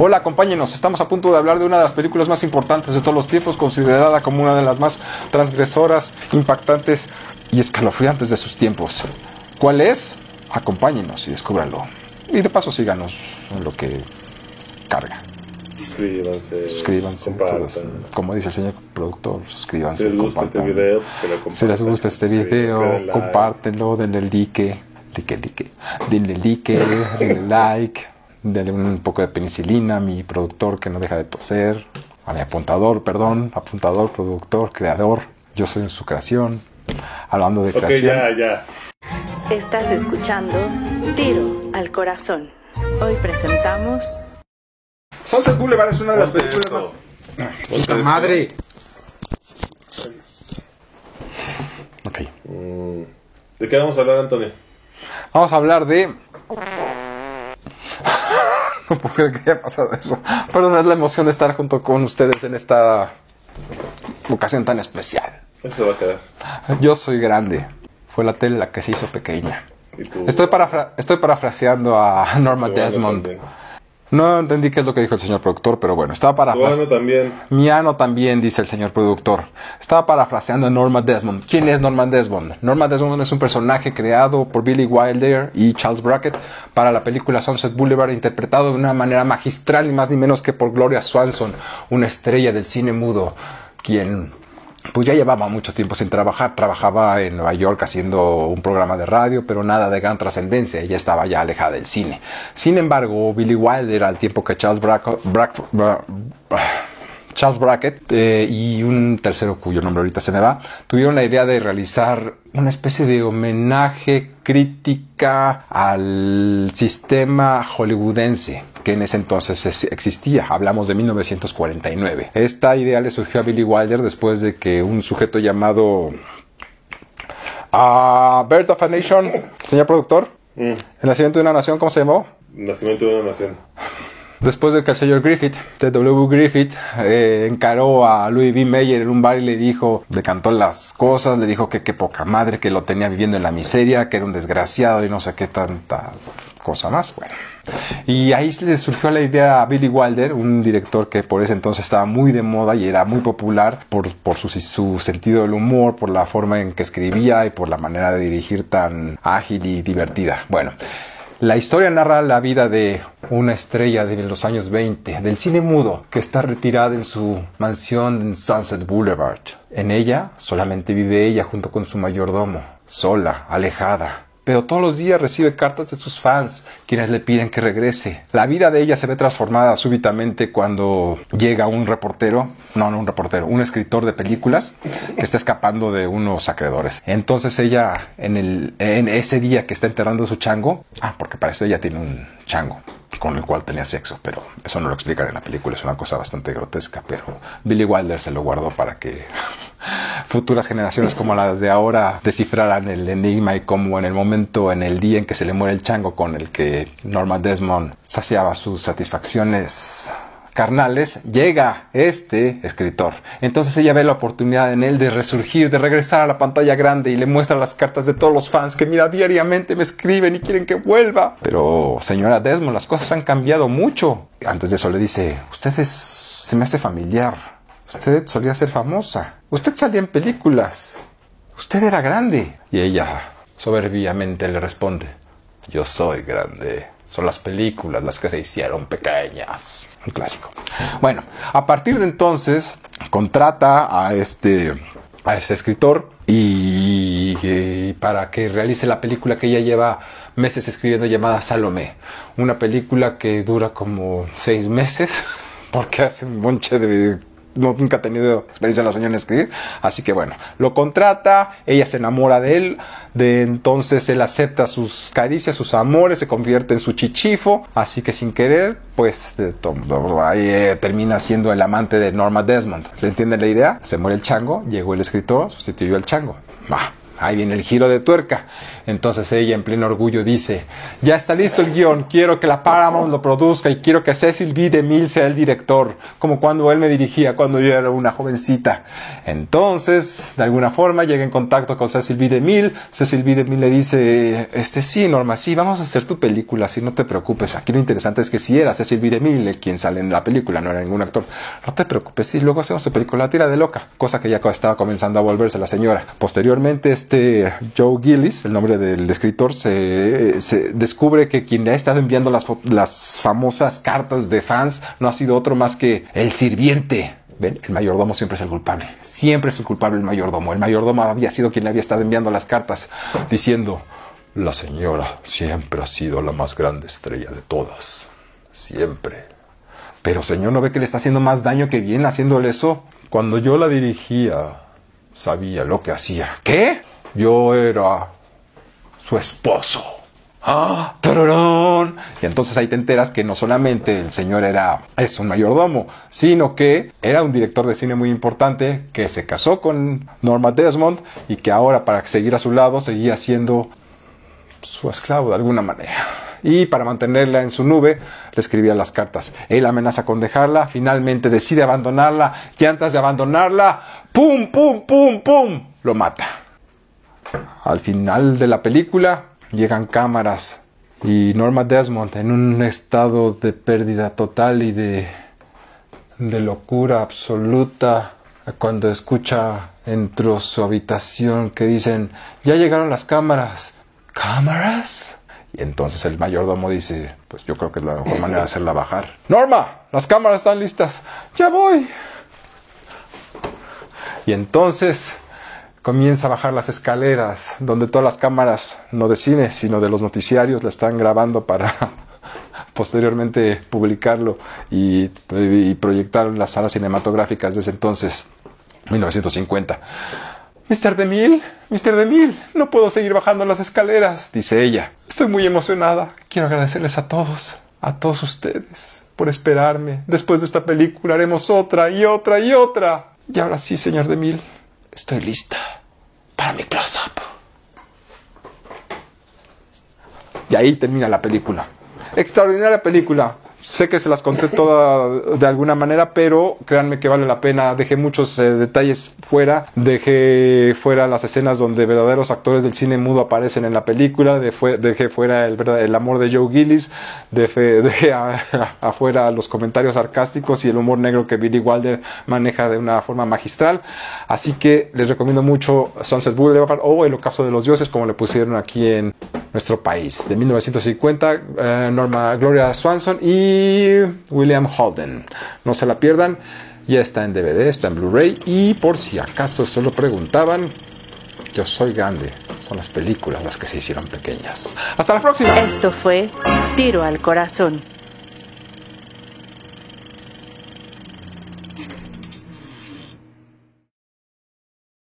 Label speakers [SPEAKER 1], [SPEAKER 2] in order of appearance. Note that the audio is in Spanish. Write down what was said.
[SPEAKER 1] Hola, acompáñenos. Estamos a punto de hablar de una de las películas más importantes de todos los tiempos, considerada como una de las más transgresoras, impactantes y escalofriantes de sus tiempos. ¿Cuál es? Acompáñenos y descúbralo. Y de paso síganos en lo que carga.
[SPEAKER 2] Suscríbanse.
[SPEAKER 1] Suscríbanse.
[SPEAKER 2] Compartan.
[SPEAKER 1] Como dice el señor productor, suscríbanse.
[SPEAKER 2] Si les gusta este
[SPEAKER 1] compartan.
[SPEAKER 2] video, pues que lo compartan.
[SPEAKER 1] Si les gusta este video, compártenlo, denle like, like, like, denle like, denle like, denle un poco de penicilina a mi productor que no deja de toser, a mi apuntador, perdón, apuntador, productor, creador, yo soy en su creación, hablando de
[SPEAKER 2] Ok,
[SPEAKER 1] creación.
[SPEAKER 2] ya, ya.
[SPEAKER 3] Estás escuchando Tiro al Corazón. Hoy presentamos
[SPEAKER 1] Sunset Boulevard es una de las películas más... ¡Puta madre! Ok.
[SPEAKER 2] Mm, ¿De qué vamos a hablar, Antonio?
[SPEAKER 1] Vamos a hablar de. No puedo creer que haya pasado eso. Perdón, es la emoción de estar junto con ustedes en esta ocasión tan especial.
[SPEAKER 2] Se va a quedar.
[SPEAKER 1] Yo soy grande. Fue la tele la que se hizo pequeña. Estoy, parafra- estoy parafraseando a Norma Desmond.
[SPEAKER 2] También.
[SPEAKER 1] No entendí qué es lo que dijo el señor productor, pero bueno, estaba parafraseando.
[SPEAKER 2] también.
[SPEAKER 1] Mi ano también, dice el señor productor. Estaba parafraseando a Norma Desmond. ¿Quién es Norma Desmond? Norma Desmond es un personaje creado por Billy Wilder y Charles Brackett para la película Sunset Boulevard, interpretado de una manera magistral, ni más ni menos que por Gloria Swanson, una estrella del cine mudo, quien pues ya llevaba mucho tiempo sin trabajar. Trabajaba en Nueva York haciendo un programa de radio, pero nada de gran trascendencia. Ella estaba ya alejada del cine. Sin embargo, Billy Wilder, al tiempo que Charles Brack- Brack- Bra- Charles Brackett eh, y un tercero cuyo nombre ahorita se me va, tuvieron la idea de realizar una especie de homenaje crítica al sistema hollywoodense que en ese entonces es- existía. Hablamos de 1949. Esta idea le surgió a Billy Wilder después de que un sujeto llamado ah, Birth of a Nation, señor productor,
[SPEAKER 2] Mm,
[SPEAKER 1] el nacimiento de una nación, ¿cómo se llamó?
[SPEAKER 2] Nacimiento de una nación.
[SPEAKER 1] Después de que el señor Griffith, T.W. Griffith, eh, encaró a Louis B. Mayer en un bar y le dijo, le cantó las cosas, le dijo que qué poca madre, que lo tenía viviendo en la miseria, que era un desgraciado y no sé qué tanta cosa más. Bueno. Y ahí le surgió la idea a Billy Wilder, un director que por ese entonces estaba muy de moda y era muy popular por, su sentido del humor, por la forma en que escribía y por la manera de dirigir tan ágil y divertida. Bueno, la historia narra la vida de una estrella de los años 20 del cine mudo que está retirada en su mansión en Sunset Boulevard. En ella solamente vive ella junto con su mayordomo, sola, alejada. Pero todos los días recibe cartas de sus fans, quienes le piden que regrese. La vida de ella se ve transformada súbitamente cuando llega un reportero, no, no un reportero, un escritor de películas que está escapando de unos acreedores. Entonces ella, en, el, en ese día que está enterrando su chango, ah, porque para eso ella tiene un chango con el cual tenía sexo, pero eso no lo explican en la película, es una cosa bastante grotesca, pero Billy Wilder se lo guardó para que futuras generaciones como las de ahora descifraran el enigma y cómo en el momento, en el día en que se le muere el chango con el que Norma Desmond saciaba sus satisfacciones carnales, llega este escritor. Entonces ella ve la oportunidad en él de resurgir, de regresar a la pantalla grande y le muestra las cartas de todos los fans que mira diariamente me escriben y quieren que vuelva. Pero señora Desmond, las cosas han cambiado mucho. Antes de eso le dice, usted es, se me hace familiar. Usted solía ser famosa. Usted salía en películas. Usted era grande. Y ella soberbiamente le responde, yo soy grande. Son las películas las que se hicieron pequeñas. Un clásico. Bueno, a partir de entonces contrata a este, a este escritor y, y para que realice la película que ella lleva meses escribiendo llamada Salomé. Una película que dura como seis meses porque hace un monche de no, nunca ha tenido experiencia en la señora en escribir. Así que bueno, lo contrata, ella se enamora de él, de entonces él acepta sus caricias, sus amores, se convierte en su chichifo. Así que sin querer, pues eh, termina siendo el amante de Norma Desmond. ¿Se entiende la idea? Se muere el chango, llegó el escritor, sustituyó al chango. Ahí viene el giro de tuerca. Entonces ella en pleno orgullo dice, ya está listo el guion, quiero que la Paramount lo produzca y quiero que Cecil B. DeMille sea el director, como cuando él me dirigía cuando yo era una jovencita. Entonces, de alguna forma, llega en contacto con Cecil B. DeMille, Cecil B. DeMille le dice, este sí, Norma, sí, vamos a hacer tu película, si no te preocupes. Aquí lo interesante es que si era Cecil B. DeMille quien sale en la película, no era ningún actor. No te preocupes, sí, luego hacemos tu película, tira de loca, cosa que ya estaba comenzando a volverse la señora. Posteriormente, este Joe Gillis, el nombre del escritor, se, descubre que quien le ha estado enviando las, las famosas cartas de fans no ha sido otro más que el sirviente ¿Ven? El mayordomo siempre es el culpable. Siempre es el culpable el mayordomo. El mayordomo había sido quien le había estado enviando las cartas diciendo, la señora siempre ha sido la más grande estrella de todas. Siempre. Pero señor, ¿no ve que le está haciendo más daño que bien haciéndole eso? Cuando yo la dirigía, sabía lo que hacía. ¿Qué? Yo era su esposo. ¡Ah! ¡Tararán! Y entonces ahí te enteras que no solamente el señor era es un mayordomo, sino que era un director de cine muy importante que se casó con Norma Desmond y que ahora para seguir a su lado seguía siendo su esclavo de alguna manera. Y para mantenerla en su nube, le escribía las cartas. Él amenaza con dejarla, finalmente decide abandonarla y antes de abandonarla, ¡pum, pum, pum, pum! Lo mata. Al final de la película, llegan cámaras y Norma Desmond en un estado de pérdida total y de, de locura absoluta cuando escucha entre su habitación que dicen, ya llegaron las cámaras. ¿Cámaras? Y entonces el mayordomo dice, pues yo creo que es la mejor manera de hacerla bajar. Norma, las cámaras están listas. Ya voy. Y entonces comienza a bajar las escaleras, donde todas las cámaras, no de cine, sino de los noticiarios, la están grabando para posteriormente publicarlo y, y en las salas cinematográficas desde entonces, 1950. Mr. DeMille, Mr. DeMille, no puedo seguir bajando las escaleras, dice ella. Estoy muy emocionada. Quiero agradecerles a todos, a todos ustedes, por esperarme. Después de esta película haremos otra y otra y otra. Y ahora sí, señor DeMille, estoy lista mi close-up. Y ahí termina la película. Extraordinaria película. Sé que se las conté todas de alguna manera, pero créanme que vale la pena. Dejé muchos eh, detalles fuera. Dejé fuera las escenas donde verdaderos actores del cine mudo aparecen en la película. dejé fuera el, amor de Joe Gillis. Dejé, afuera los comentarios sarcásticos y el humor negro que Billy Wilder maneja de una forma magistral. Así que les recomiendo mucho Sunset Boulevard o El Ocaso de los Dioses, como le pusieron aquí en nuestro país. De 1950, eh, Norma Gloria Swanson y William Holden. No se la pierdan, ya está en DVD, está en Blu-ray y por si acaso se lo preguntaban, yo soy grande, son las películas las que se hicieron pequeñas. Hasta la próxima.
[SPEAKER 3] Esto fue Tiro al Corazón.